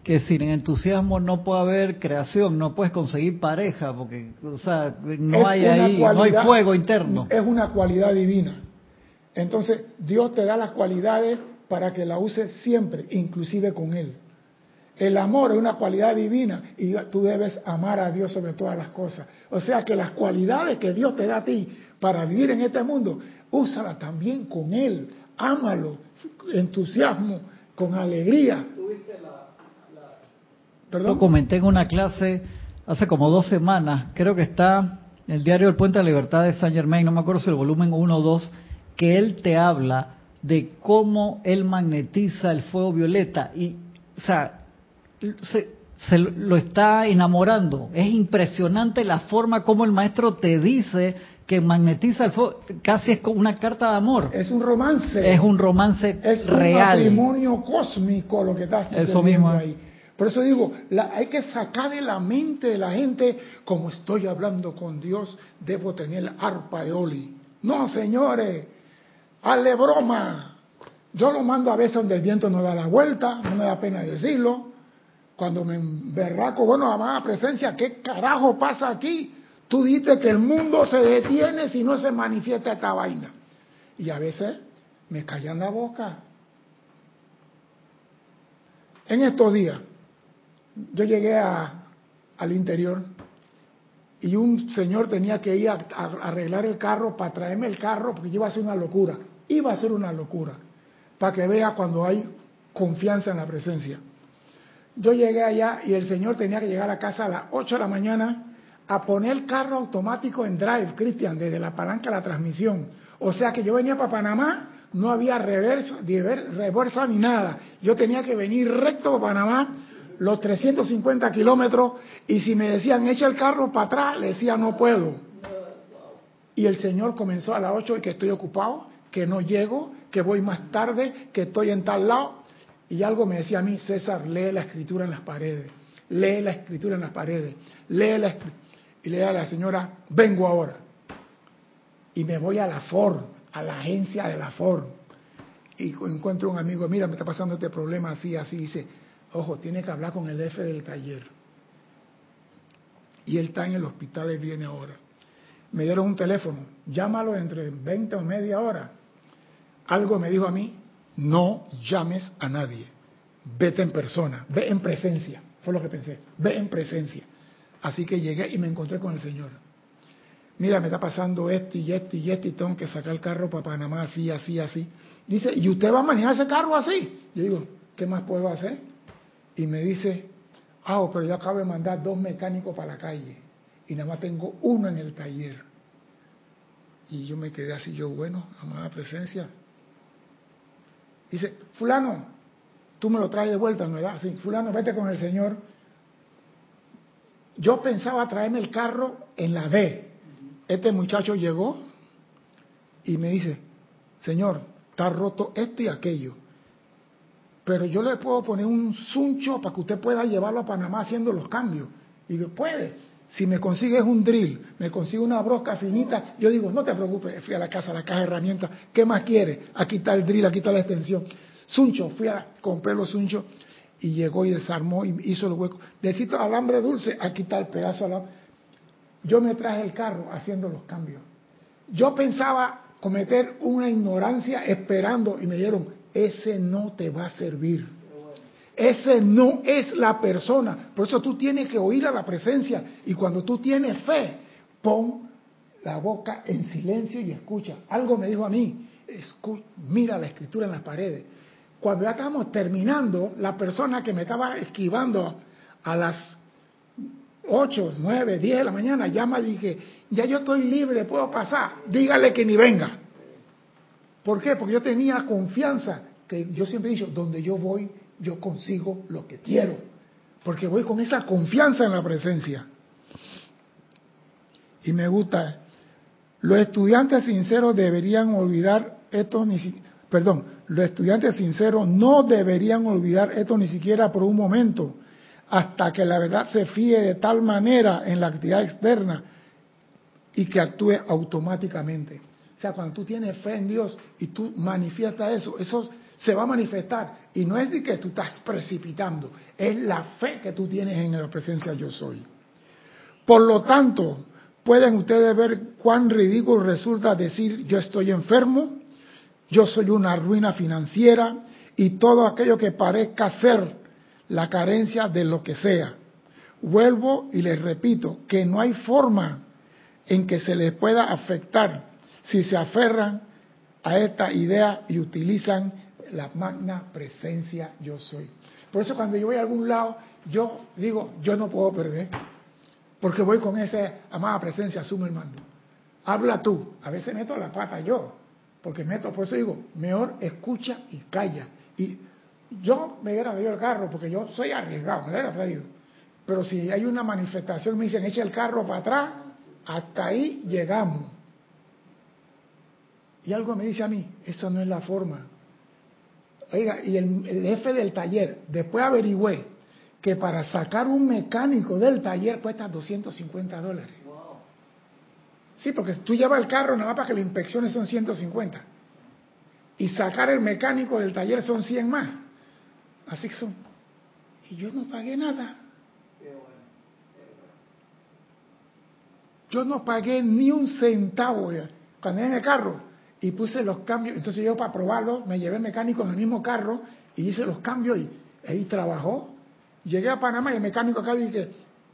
que sin entusiasmo no puede haber creación, no puedes conseguir pareja, porque, o sea, no hay ahí, no hay fuego interno. Es una cualidad divina. Entonces, Dios te da las cualidades para que la uses siempre, inclusive con Él. El amor es una cualidad divina y tú debes amar a Dios sobre todas las cosas. O sea que las cualidades que Dios te da a ti para vivir en este mundo, úsala también con Él. Ámalo, entusiasmo, con alegría. Lo comenté en una clase hace como dos semanas, creo que está en el diario El Puente de la Libertad de Saint Germain, no me acuerdo si el volumen 1 o 2, que él te habla de cómo él magnetiza el fuego violeta y, o sea, se, se lo está enamorando. Es impresionante la forma como el maestro te dice que magnetiza el fuego, casi es como una carta de amor. Es un romance. Es un romance es real. Es un matrimonio cósmico lo que estás Eso mismo. ahí. Por eso digo, hay que sacar de la mente de la gente, como estoy hablando con Dios, debo tener arpa de oli. No, señores, hale broma. Yo lo mando a veces donde el viento no da la vuelta, no me da pena decirlo. Cuando me emberraco, bueno, amada presencia, ¿qué carajo pasa aquí? Tú dices que el mundo se detiene si no se manifiesta esta vaina. Y a veces me callan la boca. En estos días, yo llegué al interior y un señor tenía que ir a, arreglar el carro para traerme el carro porque iba a ser una locura. Iba a ser una locura. Para que vea cuando hay confianza en la presencia. Yo llegué allá y el señor tenía que llegar a casa a las 8 de la mañana a poner el carro automático en drive, Cristian, desde la palanca de la transmisión. O sea que yo venía para Panamá, no había reversa, reversa ni nada. Yo tenía que venir recto para Panamá los 350 kilómetros y si me decían echa el carro para atrás, le decía no puedo. Y el Señor comenzó a las 8 y que estoy ocupado, que no llego, que voy más tarde, que estoy en tal lado. Y algo me decía a mí, César, lee la escritura en las paredes, lee la escritura en las paredes, lee la Y le dice a la señora, vengo ahora. Y me voy a la Ford, a la agencia de la Ford. Y encuentro un amigo, mira, me está pasando este problema así, así. Dice, Ojo, tiene que hablar con el jefe del taller. Y él está en el hospital y viene ahora. Me dieron un teléfono, llámalo entre 20 o media hora. Algo me dijo a mí, no llames a nadie, vete en persona, ve en presencia. Fue lo que pensé, ve en presencia. Así que llegué y me encontré con el Señor. Mira, me está pasando esto y esto y esto y tengo que sacar el carro para Panamá así, así, así. Dice, ¿y usted va a manejar ese carro así? Yo digo, ¿qué más puedo hacer? Y me dice, ah, pero yo acabo de mandar dos mecánicos para la calle y nada más tengo uno en el taller. Y yo me quedé así, yo, bueno, amada presencia. Dice, fulano, tú me lo traes de vuelta, ¿verdad? Sí, fulano, vete con el Señor. Yo pensaba traerme el carro en la D. Este muchacho llegó y me dice, Señor, está roto esto y aquello pero yo le puedo poner un suncho para que usted pueda llevarlo a Panamá haciendo los cambios. Y digo, puede. Si me consigues un drill, me consigue una brosca finita, yo digo, no te preocupes, fui a la casa, a la caja de herramientas, ¿qué más quiere? Aquí está el drill, aquí está la extensión. Suncho, fui a comprar los sunchos y llegó y desarmó y hizo los huecos. Necesito alambre dulce, aquí está el pedazo de alambre. Yo me traje el carro haciendo los cambios. Yo pensaba cometer una ignorancia esperando y me dieron, ese no te va a servir. Ese no es la persona. Por eso tú tienes que oír a la presencia. Y cuando tú tienes fe, pon la boca en silencio y escucha. Algo me dijo a mí, mira la escritura en las paredes. Cuando ya estábamos terminando, la persona que me estaba esquivando a las 8, 9, 10 de la mañana llama y dije, ya yo estoy libre, puedo pasar, dígale que ni venga. ¿Por qué? Porque yo tenía confianza, que yo siempre he dicho, donde yo voy, yo consigo lo que quiero, porque voy con esa confianza en la presencia. Y me gusta, los estudiantes sinceros deberían olvidar esto ni perdón, los estudiantes sinceros no deberían olvidar esto ni siquiera por un momento, hasta que la verdad se fíe de tal manera en la actividad externa y que actúe automáticamente. O sea, cuando tú tienes fe en Dios y tú manifiestas eso, eso se va a manifestar. Y no es de que tú estás precipitando, es la fe que tú tienes en la presencia yo soy. Por lo tanto, pueden ustedes ver cuán ridículo resulta decir yo estoy enfermo, yo soy una ruina financiera y todo aquello que parezca ser la carencia de lo que sea. Vuelvo y les repito que no hay forma en que se les pueda afectar si se aferran a esta idea y utilizan la magna presencia yo soy. Por eso cuando yo voy a algún lado, yo digo, yo no puedo perder, porque voy con esa amada presencia, asume el mando. Habla tú, a veces meto la pata yo, porque meto, por eso digo, mejor escucha y calla. Y yo me hubiera traído el carro, porque yo soy arriesgado, me hubiera traído. Pero si hay una manifestación, me dicen, echa el carro para atrás, hasta ahí llegamos. Y algo me dice a mí, esa no es la forma. Oiga, y el, jefe del taller, después averigüé que para sacar un mecánico del taller cuesta 250 dólares. Sí, porque tú llevas el carro nada más para que la inspecciones son 150. Y sacar el mecánico del taller son 100 más. Así que son. Y yo no pagué nada. Yo no pagué ni un centavo cuando en el carro y puse los cambios. Entonces yo para probarlo me llevé el mecánico en el mismo carro y hice los cambios y ahí trabajó. Llegué a Panamá y el mecánico acá dije,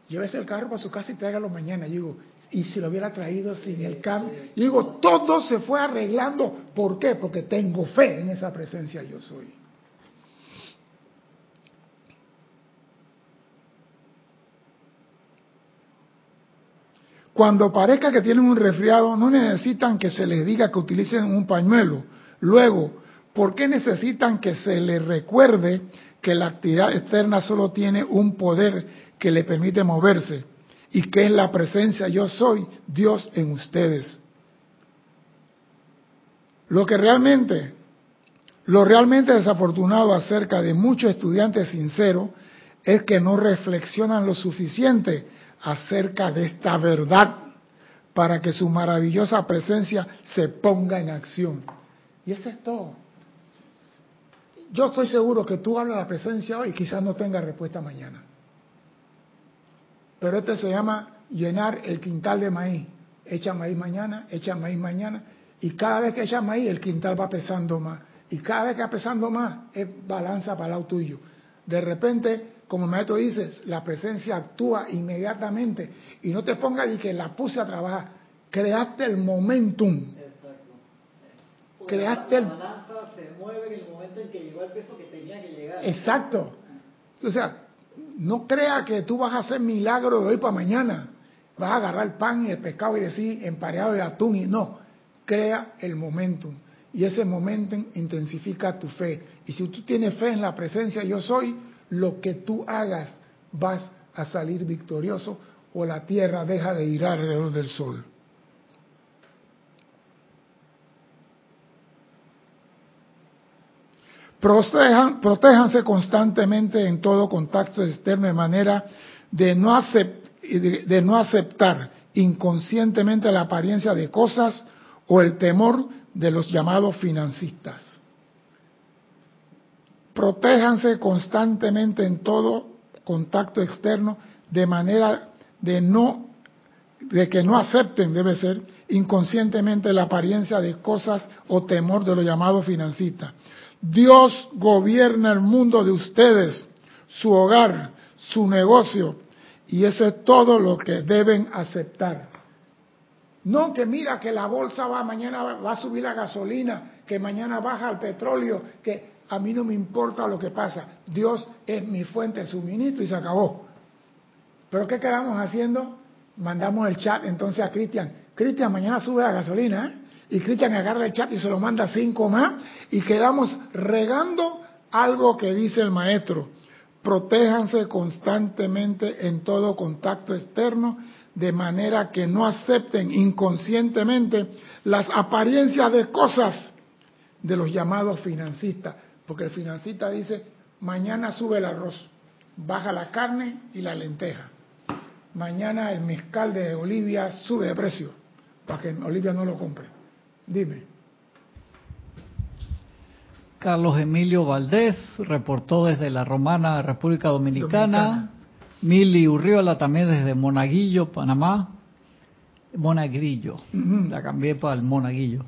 llévese el carro para su casa y tráigalo mañana. Y digo, y si lo hubiera traído sin el cambio. Digo, todo se fue arreglando. ¿Por qué? Porque tengo fe en esa presencia yo soy. Cuando parezca que tienen un resfriado, no necesitan que se les diga que utilicen un pañuelo. Luego, ¿por qué necesitan que se les recuerde que la actividad externa solo tiene un poder que le permite moverse y que es la presencia yo soy, Dios en ustedes? Lo que realmente, lo realmente desafortunado acerca de muchos estudiantes sinceros es que no reflexionan lo suficiente acerca de esta verdad para que su maravillosa presencia se ponga en acción. Y eso es todo. Yo estoy seguro que tú hablas la presencia hoy y quizás no tenga respuesta mañana. Pero este se llama llenar el quintal de maíz. Echa maíz mañana, echa maíz mañana. Y cada vez que echa maíz, el quintal va pesando más. Y cada vez que va pesando más, es balanza para el lado tuyo. De repente como el maestro dice, la presencia actúa inmediatamente y no te pongas y que la puse a trabajar. Creaste el momentum. Exacto. Creaste el... se mueve en el momento en que llegó el peso que tenía que llegar. Exacto. O sea, no crea que tú vas a hacer milagro de hoy para mañana. Vas a agarrar el pan y el pescado y decir empareado de atún y no. Crea el momentum. Y ese momentum intensifica tu fe. Y si tú tienes fe en la presencia yo soy, lo que tú hagas vas a salir victorioso o la tierra deja de ir alrededor del sol. Protejan, protéjanse constantemente en todo contacto externo de manera de no, de no aceptar inconscientemente la apariencia de cosas o el temor de los llamados financistas protéjanse constantemente en todo contacto externo de manera de no de que no acepten debe ser inconscientemente la apariencia de cosas o temor de lo llamado financista. Dios gobierna el mundo de ustedes, su hogar, su negocio, y eso es todo lo que deben aceptar. No, que mira que la bolsa va, mañana va a subir la gasolina, que mañana baja el petróleo, que a mí no me importa lo que pasa. Dios es mi fuente suministro y se acabó. Pero ¿qué quedamos haciendo? Mandamos el chat entonces a Cristian. Cristian, mañana sube la gasolina, ¿eh? Y Cristian agarra el chat y se lo manda cinco más y quedamos regando algo que dice el maestro. Protéjanse constantemente en todo contacto externo de manera que no acepten inconscientemente las apariencias de cosas de los llamados financistas. Porque el financista dice, mañana sube el arroz, baja la carne y la lenteja. Mañana el mezcal de Olivia sube de precio, para que Olivia no lo compre. Dime. Carlos Emilio Valdés reportó desde la Romana República Dominicana. Mili Urriola también desde Monaguillo, Panamá. Monagrillo, la cambié para el Monaguillo.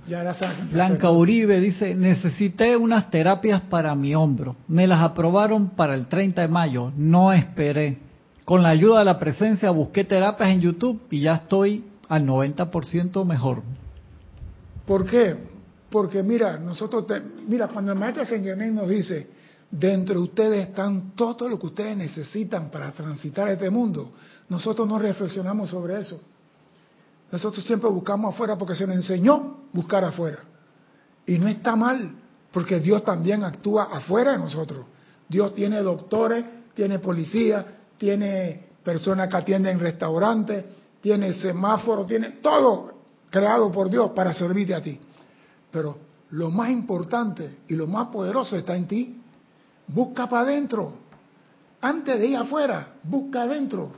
Blanca Uribe dice, necesité unas terapias para mi hombro. Me las aprobaron para el 30 de mayo. No esperé. Con la ayuda de la presencia busqué terapias en YouTube y ya estoy al 90% mejor. ¿Por qué? Porque mira, nosotros, mira, cuando el maestro Germain nos dice, dentro de ustedes están todo lo que ustedes necesitan para transitar este mundo, nosotros no reflexionamos sobre eso. Nosotros siempre buscamos afuera porque se nos enseñó buscar afuera. Y no está mal, porque Dios también actúa afuera de nosotros. Dios tiene doctores, tiene policía, tiene personas que atienden restaurantes, tiene semáforos, tiene todo creado por Dios para servirte a ti. Pero lo más importante y lo más poderoso está en ti. Busca para adentro. Antes de ir afuera, busca adentro.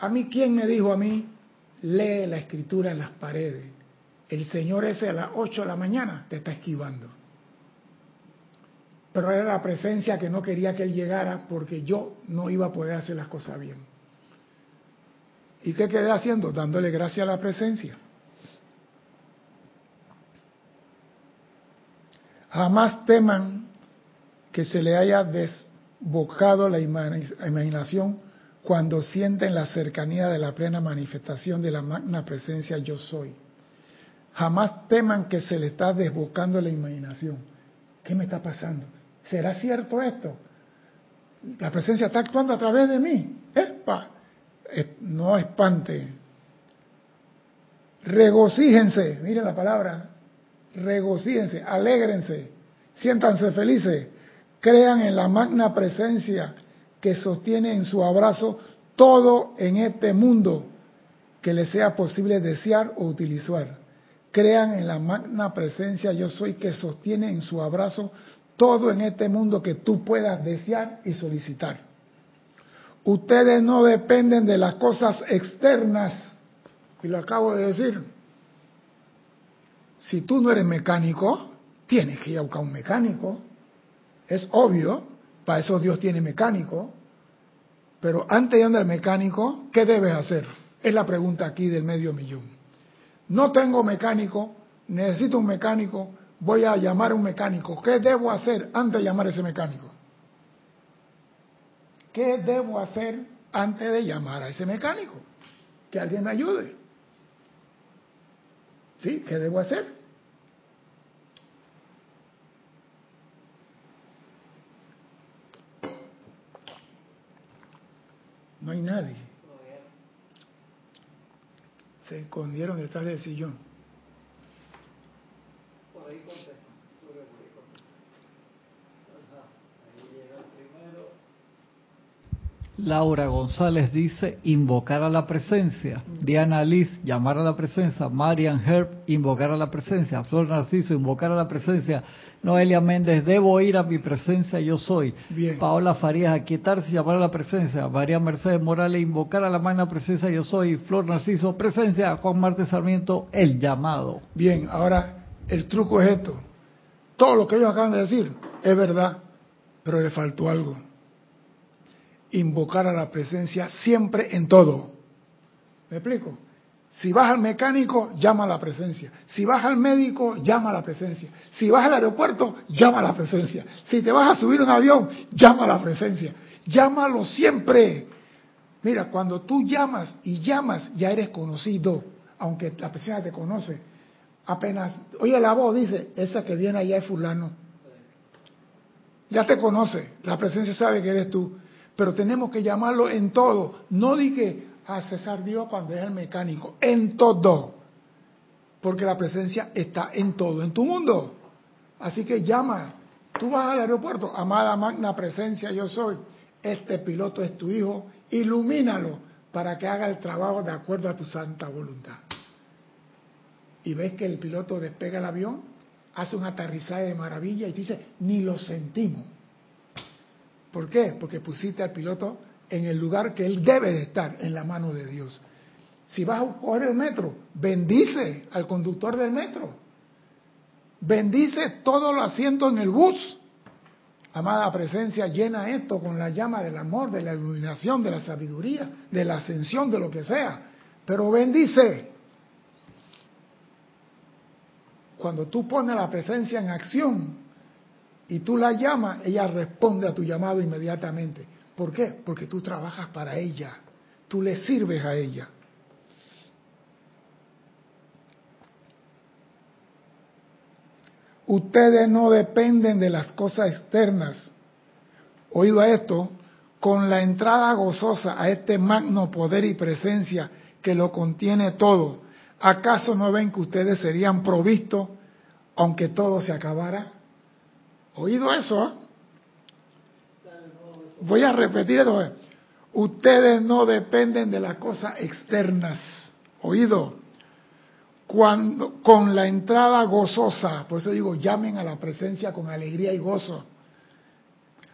A mí, ¿quién me dijo a mí? Lee la escritura en las paredes. El Señor ese a las 8 de la mañana te está esquivando. Pero era la presencia que no quería que Él llegara porque yo no iba a poder hacer las cosas bien. ¿Y qué quedé haciendo? Dándole gracias a la presencia. Jamás teman que se le haya desbocado la imaginación cuando sienten la cercanía de la plena manifestación de la magna presencia yo soy. Jamás teman que se le está desbocando la imaginación. ¿Qué me está pasando? ¿Será cierto esto? La presencia está actuando a través de mí. ¡Epa! No espante. Regocíjense, miren la palabra, regocíjense, alégrense, siéntanse felices, crean en la magna presencia que sostiene en su abrazo todo en este mundo que le sea posible desear o utilizar. Crean en la magna presencia yo soy que sostiene en su abrazo todo en este mundo que tú puedas desear y solicitar. Ustedes no dependen de las cosas externas, y lo acabo de decir. Si tú no eres mecánico, tienes que ir a buscar un mecánico. Es obvio, para eso Dios tiene mecánico. Pero antes de andar al mecánico, ¿qué debes hacer? Es la pregunta aquí del medio millón. No tengo mecánico, necesito un mecánico, voy a llamar a un mecánico. ¿Qué debo hacer antes de llamar a ese mecánico? ¿Qué debo hacer antes de llamar a ese mecánico? Que alguien me ayude. ¿Sí? ¿Qué debo hacer? No hay nadie. Se escondieron detrás del sillón. Laura González dice invocar a la presencia. Diana Liz, llamar a la presencia. Marian Herb, invocar a la presencia. Flor Narciso, invocar a la presencia. Noelia Méndez, debo ir a mi presencia, yo soy. Paola Farías, aquietarse y llamar a la presencia. María Mercedes Morales, invocar a la magna presencia, yo soy. Flor Narciso, presencia. Juan Marte Sarmiento, el llamado. Bien, ahora el truco es esto. Todo lo que ellos acaban de decir es verdad, pero le faltó algo invocar a la presencia siempre en todo. ¿Me explico? Si vas al mecánico, llama a la presencia. Si vas al médico, llama a la presencia. Si vas al aeropuerto, llama a la presencia. Si te vas a subir un avión, llama a la presencia. Llámalo siempre. Mira, cuando tú llamas y llamas, ya eres conocido, aunque la persona te conoce. Apenas, oye la voz, dice, esa que viene allá es fulano. Ya te conoce, la presencia sabe que eres tú. Pero tenemos que llamarlo en todo. No dije a César Dios cuando es el mecánico, en todo. Porque la presencia está en todo, en tu mundo. Así que llama. Tú vas al aeropuerto, amada magna presencia, yo soy. Este piloto es tu hijo, ilumínalo para que haga el trabajo de acuerdo a tu santa voluntad. Y ves que el piloto despega el avión, hace un aterrizaje de maravilla y dice, ni lo sentimos. ¿Por qué? Porque pusiste al piloto en el lugar que él debe de estar, en la mano de Dios. Si vas a coger el metro, bendice al conductor del metro. Bendice todos los asientos en el bus. Amada presencia, llena esto con la llama del amor, de la iluminación, de la sabiduría, de la ascensión, de lo que sea. Pero bendice. Cuando tú pones la presencia en acción y tú la llamas, ella responde a tu llamado inmediatamente. ¿Por qué? Porque tú trabajas para ella, tú le sirves a ella. Ustedes no dependen de las cosas externas. Oído esto, con la entrada gozosa a este magno poder y presencia que lo contiene todo, ¿acaso no ven que ustedes serían provistos aunque todo se acabara? ¿Oído eso? Voy a repetir esto. Ustedes no dependen de las cosas externas. ¿Oído? cuando con la entrada gozosa, por eso digo, llamen a la presencia con alegría y gozo,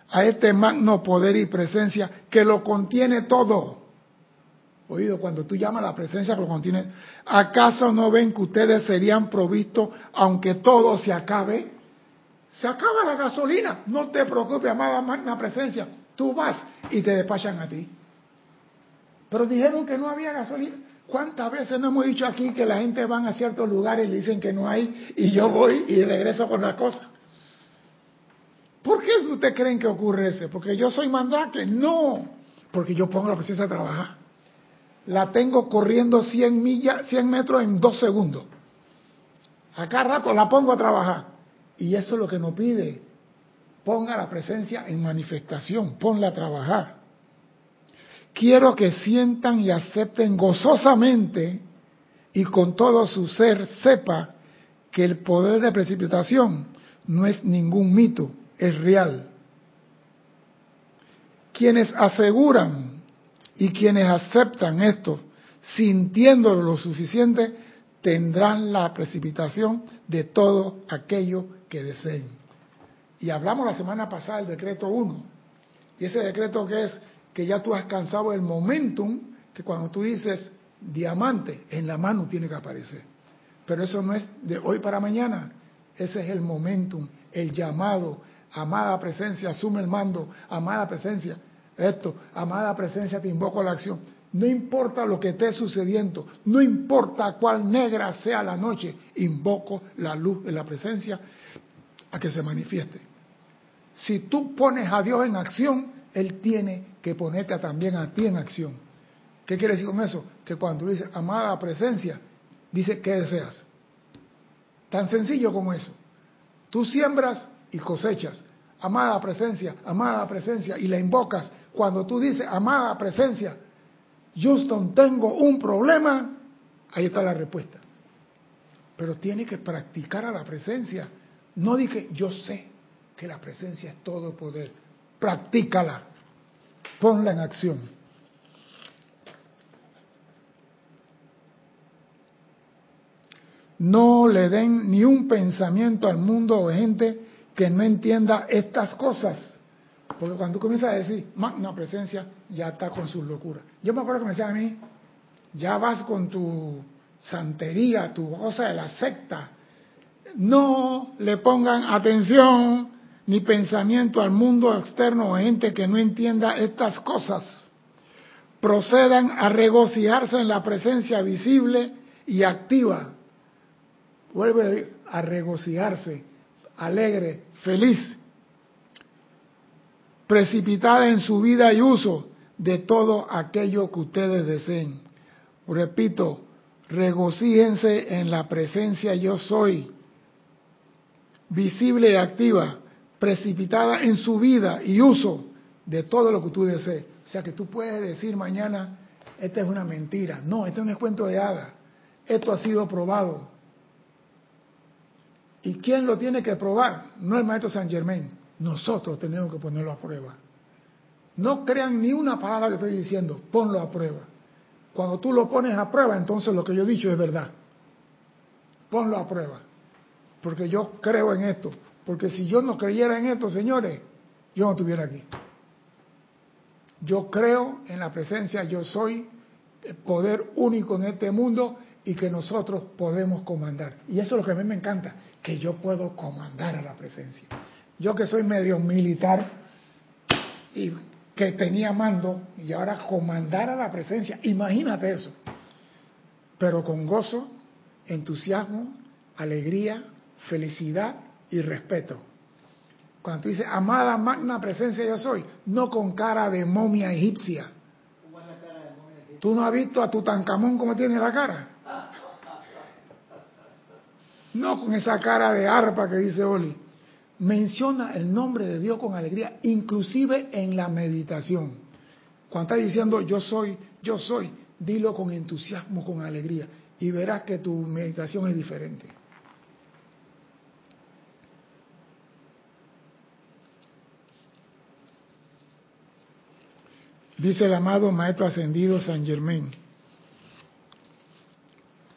a este magno poder y presencia que lo contiene todo. Oído, cuando tú llamas a la presencia que lo contiene, ¿acaso no ven que ustedes serían provistos aunque todo se acabe? Se acaba la gasolina, no te preocupes, amada magna presencia, tú vas y te despachan a ti. Pero dijeron que no había gasolina. ¿Cuántas veces no hemos dicho aquí que la gente va a ciertos lugares y le dicen que no hay y yo voy y regreso con la cosa? ¿Por qué ustedes creen que ocurre eso? ¿Porque yo soy mandrake? No, porque yo pongo la presencia a trabajar. La tengo corriendo 100 millas, 100 metros en dos segundos. Acá rato la pongo a trabajar. Y eso es lo que nos pide. Ponga la presencia en manifestación, ponla a trabajar quiero que sientan y acepten gozosamente y con todo su ser sepa que el poder de precipitación no es ningún mito, es real. Quienes aseguran y quienes aceptan esto, sintiéndolo lo suficiente, tendrán la precipitación de todo aquello que deseen. Y hablamos la semana pasada del decreto 1. Y ese decreto que es que ya tú has cansado el momentum que cuando tú dices diamante, en la mano tiene que aparecer. Pero eso no es de hoy para mañana, ese es el momentum, el llamado, amada presencia, asume el mando, amada presencia, esto, amada presencia, te invoco a la acción. No importa lo que esté sucediendo, no importa cuál negra sea la noche, invoco la luz de la presencia a que se manifieste. Si tú pones a Dios en acción, Él tiene que ponerte también a ti en acción. ¿Qué quiere decir con eso? Que cuando dice amada presencia, dice ¿qué deseas? Tan sencillo como eso. Tú siembras y cosechas. Amada presencia, amada presencia, y la invocas. Cuando tú dices amada presencia, Houston, tengo un problema, ahí está la respuesta. Pero tiene que practicar a la presencia. No dije, yo sé que la presencia es todo poder. Practícala ponla en acción. No le den ni un pensamiento al mundo o gente que no entienda estas cosas. Porque cuando tú comienzas a decir, magna presencia, ya está con sus locuras. Yo me acuerdo que me decían a mí, ya vas con tu santería, tu cosa de la secta. No le pongan atención ni pensamiento al mundo externo o gente que no entienda estas cosas. Procedan a regocijarse en la presencia visible y activa. Vuelve a regocijarse, alegre, feliz, precipitada en su vida y uso de todo aquello que ustedes deseen. Repito, regocíjense en la presencia yo soy, visible y activa, precipitada en su vida y uso de todo lo que tú desees. O sea que tú puedes decir mañana, esta es una mentira. No, este no es cuento de hadas. Esto ha sido probado. ¿Y quién lo tiene que probar? No el maestro San Germain. Nosotros tenemos que ponerlo a prueba. No crean ni una palabra que estoy diciendo, ponlo a prueba. Cuando tú lo pones a prueba, entonces lo que yo he dicho es verdad. Ponlo a prueba. Porque yo creo en esto. Porque si yo no creyera en esto, señores, yo no estuviera aquí. Yo creo en la presencia, yo soy el poder único en este mundo y que nosotros podemos comandar. Y eso es lo que a mí me encanta, que yo puedo comandar a la presencia. Yo que soy medio militar y que tenía mando y ahora comandar a la presencia. Imagínate eso. Pero con gozo, entusiasmo, alegría, felicidad y respeto. Cuando tú dices, amada magna presencia yo soy, no con cara de momia egipcia. ¿Tú no has visto a Tutankamón cómo tiene la cara? No con esa cara de arpa que dice Oli menciona el nombre de Dios con alegría, inclusive en la meditación. Cuando está diciendo yo soy, yo soy, dilo con entusiasmo, con alegría, y verás que tu meditación es diferente. Dice el amado Maestro Ascendido San Germain.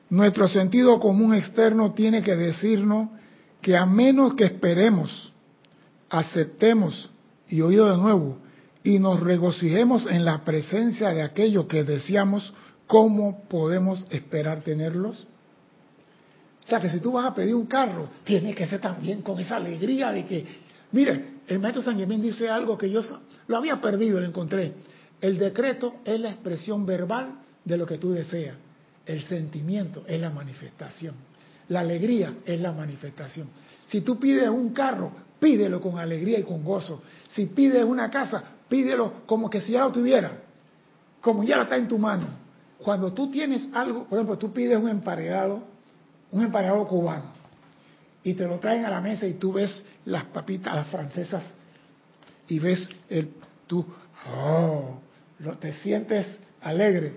Nuestro sentido común externo tiene que decirnos que a menos que esperemos, aceptemos y oído de nuevo, y nos regocijemos en la presencia de aquello que deseamos, ¿cómo podemos esperar tenerlos? O sea que si tú vas a pedir un carro, tiene que ser también con esa alegría de que, mire, el maestro San Germán dice algo que yo lo había perdido, lo encontré. El decreto es la expresión verbal de lo que tú deseas. El sentimiento es la manifestación. La alegría es la manifestación. Si tú pides un carro, pídelo con alegría y con gozo. Si pides una casa, pídelo como que si ya lo tuviera, como ya la está en tu mano. Cuando tú tienes algo, por ejemplo, tú pides un emparedado, un emparedado cubano, y te lo traen a la mesa y tú ves las papitas las francesas y ves el tú, oh, te sientes alegre.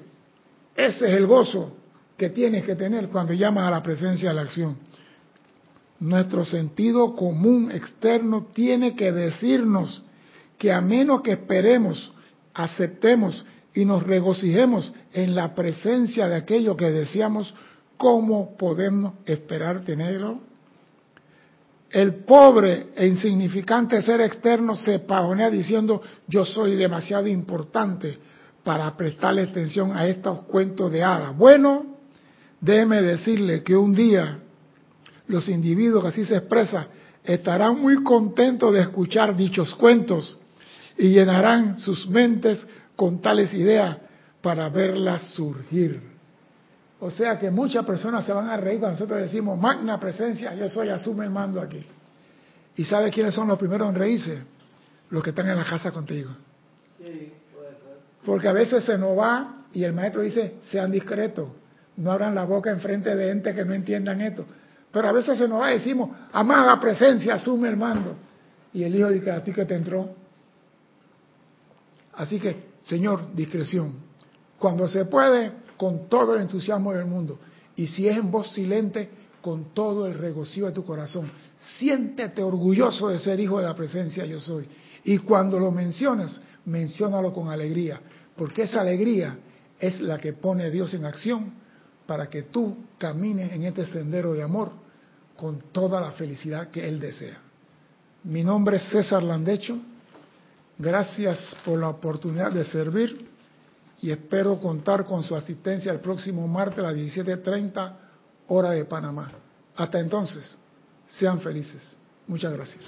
Ese es el gozo tienes que tener cuando llamas a la presencia de la acción. Nuestro sentido común externo tiene que decirnos que a menos que esperemos, aceptemos y nos regocijemos en la presencia de aquello que deseamos, ¿cómo podemos esperar tenerlo? El pobre e insignificante ser externo se pajonea diciendo yo soy demasiado importante para prestarle atención a estos cuentos de hadas. Bueno, Déjeme decirle que un día los individuos que así se expresan estarán muy contentos de escuchar dichos cuentos y llenarán sus mentes con tales ideas para verlas surgir. O sea que muchas personas se van a reír cuando nosotros decimos, magna presencia, yo soy, asume el mando aquí. ¿Y sabe quiénes son los primeros en reírse? Los que están en la casa contigo. Porque a veces se nos va y el maestro dice, sean discretos no abran la boca en frente de gente que no entiendan esto. Pero a veces se nos va y decimos, amada presencia, asume el mando. Y el hijo dice, a ti que te entró. Así que, Señor, discreción. Cuando se puede, con todo el entusiasmo del mundo. Y si es en voz silente, con todo el regocijo de tu corazón. Siéntete orgulloso de ser hijo de la presencia yo soy. Y cuando lo mencionas, menciónalo con alegría. Porque esa alegría es la que pone a Dios en acción para que tú camines en este sendero de amor con toda la felicidad que Él desea. Mi nombre es César Landecho. Gracias por la oportunidad de servir y espero contar con su asistencia el próximo martes a las 17.30 hora de Panamá. Hasta entonces, sean felices. Muchas gracias.